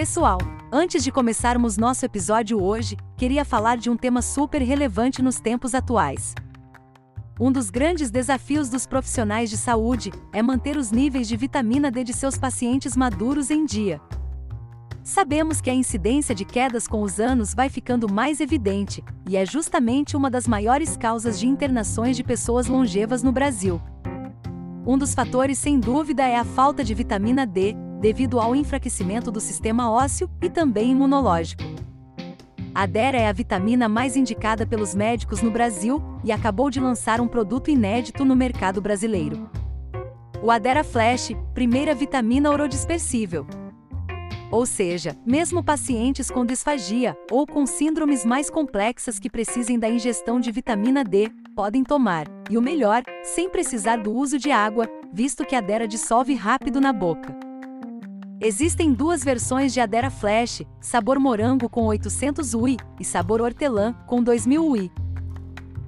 Pessoal, antes de começarmos nosso episódio hoje, queria falar de um tema super relevante nos tempos atuais. Um dos grandes desafios dos profissionais de saúde é manter os níveis de vitamina D de seus pacientes maduros em dia. Sabemos que a incidência de quedas com os anos vai ficando mais evidente, e é justamente uma das maiores causas de internações de pessoas longevas no Brasil. Um dos fatores, sem dúvida, é a falta de vitamina D, devido ao enfraquecimento do sistema ósseo e também imunológico. A Dera é a vitamina mais indicada pelos médicos no Brasil e acabou de lançar um produto inédito no mercado brasileiro. O Adera Flash, primeira vitamina orodispersível. Ou seja, mesmo pacientes com disfagia ou com síndromes mais complexas que precisem da ingestão de vitamina D, podem tomar, e o melhor, sem precisar do uso de água, visto que a Dera dissolve rápido na boca. Existem duas versões de Adera Flash, sabor morango com 800 UI e sabor hortelã com 2000 UI.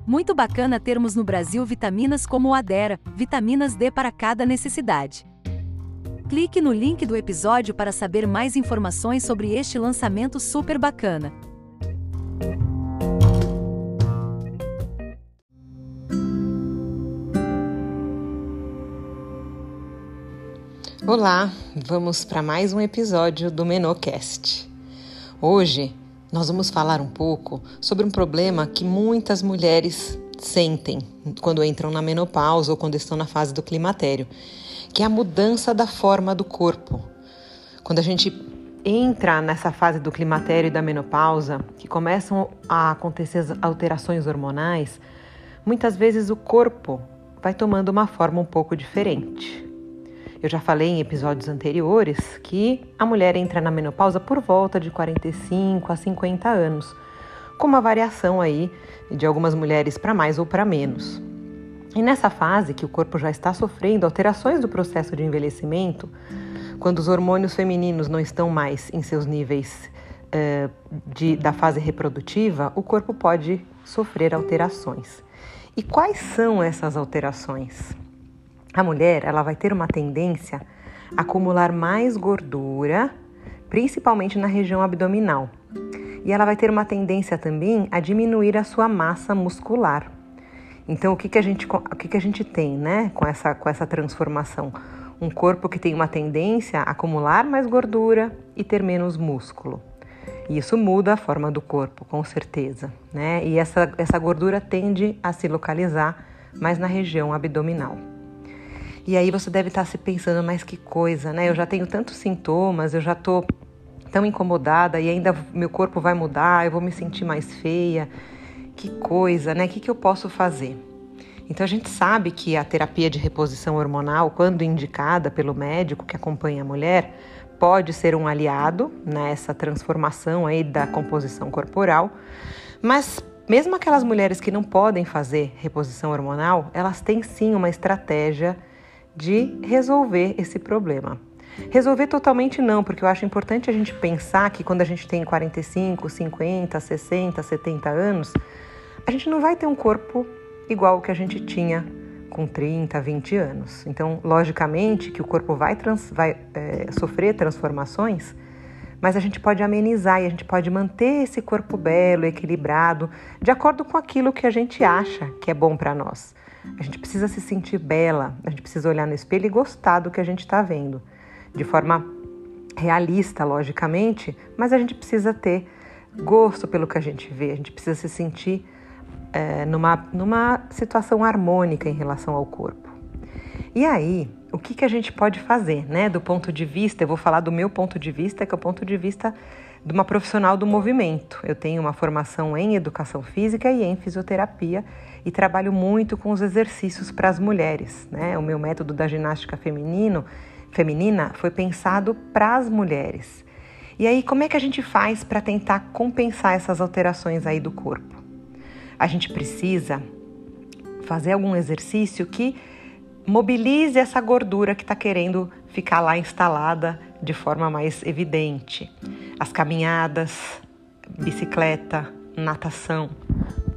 Muito bacana termos no Brasil vitaminas como o Adera, vitaminas D para cada necessidade. Clique no link do episódio para saber mais informações sobre este lançamento super bacana. Olá, vamos para mais um episódio do Menocast. Hoje nós vamos falar um pouco sobre um problema que muitas mulheres sentem quando entram na menopausa ou quando estão na fase do climatério, que é a mudança da forma do corpo. Quando a gente entra nessa fase do climatério e da menopausa, que começam a acontecer as alterações hormonais, muitas vezes o corpo vai tomando uma forma um pouco diferente. Eu já falei em episódios anteriores que a mulher entra na menopausa por volta de 45 a 50 anos, com uma variação aí de algumas mulheres para mais ou para menos. E nessa fase que o corpo já está sofrendo alterações do processo de envelhecimento, quando os hormônios femininos não estão mais em seus níveis uh, de, da fase reprodutiva, o corpo pode sofrer alterações. E quais são essas alterações? A mulher ela vai ter uma tendência a acumular mais gordura, principalmente na região abdominal. E ela vai ter uma tendência também a diminuir a sua massa muscular. Então, o que, que, a, gente, o que, que a gente tem né, com, essa, com essa transformação? Um corpo que tem uma tendência a acumular mais gordura e ter menos músculo. E isso muda a forma do corpo, com certeza. Né? E essa, essa gordura tende a se localizar mais na região abdominal. E aí você deve estar se pensando, mas que coisa, né? Eu já tenho tantos sintomas, eu já tô tão incomodada e ainda meu corpo vai mudar, eu vou me sentir mais feia. Que coisa, né? O que, que eu posso fazer? Então a gente sabe que a terapia de reposição hormonal, quando indicada pelo médico que acompanha a mulher, pode ser um aliado nessa transformação aí da composição corporal, mas mesmo aquelas mulheres que não podem fazer reposição hormonal, elas têm sim uma estratégia de resolver esse problema. Resolver totalmente não, porque eu acho importante a gente pensar que quando a gente tem 45, 50, 60, 70 anos, a gente não vai ter um corpo igual o que a gente tinha com 30, 20 anos. Então, logicamente que o corpo vai, trans, vai é, sofrer transformações, mas a gente pode amenizar e a gente pode manter esse corpo belo, equilibrado, de acordo com aquilo que a gente acha que é bom para nós. A gente precisa se sentir bela, a gente precisa olhar no espelho e gostar do que a gente está vendo, de forma realista, logicamente, mas a gente precisa ter gosto pelo que a gente vê, a gente precisa se sentir é, numa, numa situação harmônica em relação ao corpo. E aí, o que, que a gente pode fazer, né? Do ponto de vista, eu vou falar do meu ponto de vista, que é o ponto de vista de uma profissional do movimento. Eu tenho uma formação em educação física e em fisioterapia e trabalho muito com os exercícios para as mulheres. Né? O meu método da ginástica feminino, feminina foi pensado para as mulheres. E aí, como é que a gente faz para tentar compensar essas alterações aí do corpo? A gente precisa fazer algum exercício que mobilize essa gordura que está querendo ficar lá instalada de forma mais evidente. As caminhadas, bicicleta, natação,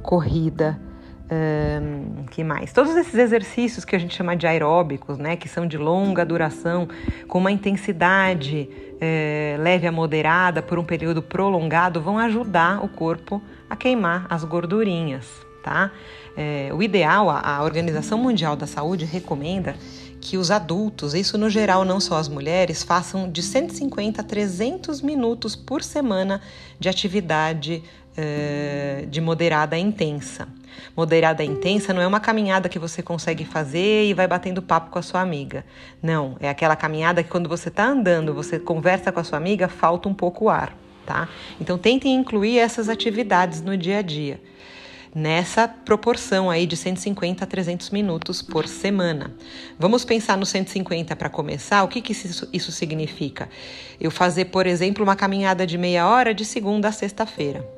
corrida, Um, que mais? Todos esses exercícios que a gente chama de aeróbicos, né, que são de longa duração, com uma intensidade é, leve a moderada por um período prolongado, vão ajudar o corpo a queimar as gordurinhas, tá? É, o ideal, a, a Organização Mundial da Saúde recomenda que os adultos, isso no geral, não só as mulheres, façam de 150 a 300 minutos por semana de atividade eh, de moderada a intensa. Moderada a intensa não é uma caminhada que você consegue fazer e vai batendo papo com a sua amiga. Não, é aquela caminhada que quando você está andando, você conversa com a sua amiga, falta um pouco ar, tá? Então tentem incluir essas atividades no dia a dia nessa proporção aí de 150 a 300 minutos por semana. Vamos pensar no 150 para começar. O que, que isso, isso significa? Eu fazer, por exemplo, uma caminhada de meia hora de segunda a sexta-feira.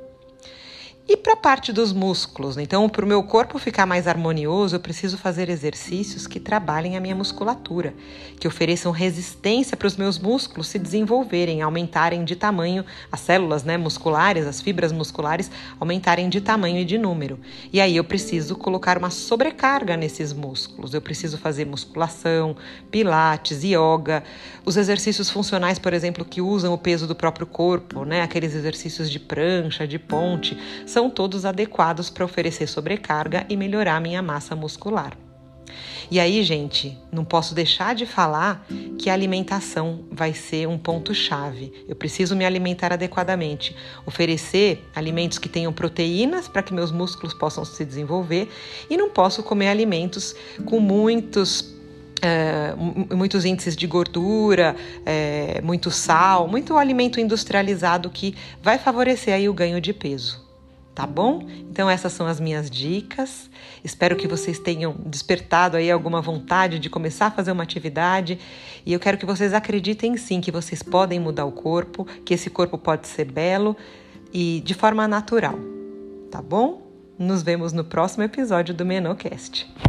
E para a parte dos músculos, então, para o meu corpo ficar mais harmonioso, eu preciso fazer exercícios que trabalhem a minha musculatura, que ofereçam resistência para os meus músculos se desenvolverem, aumentarem de tamanho, as células né, musculares, as fibras musculares aumentarem de tamanho e de número. E aí eu preciso colocar uma sobrecarga nesses músculos. Eu preciso fazer musculação, pilates, yoga, os exercícios funcionais, por exemplo, que usam o peso do próprio corpo, né, aqueles exercícios de prancha, de ponte, são todos adequados para oferecer sobrecarga e melhorar minha massa muscular. E aí, gente, não posso deixar de falar que a alimentação vai ser um ponto-chave. Eu preciso me alimentar adequadamente, oferecer alimentos que tenham proteínas para que meus músculos possam se desenvolver e não posso comer alimentos com muitos é, muitos índices de gordura, é, muito sal, muito alimento industrializado que vai favorecer aí o ganho de peso tá bom? Então essas são as minhas dicas. Espero que vocês tenham despertado aí alguma vontade de começar a fazer uma atividade e eu quero que vocês acreditem sim que vocês podem mudar o corpo, que esse corpo pode ser belo e de forma natural, tá bom? Nos vemos no próximo episódio do Menocast.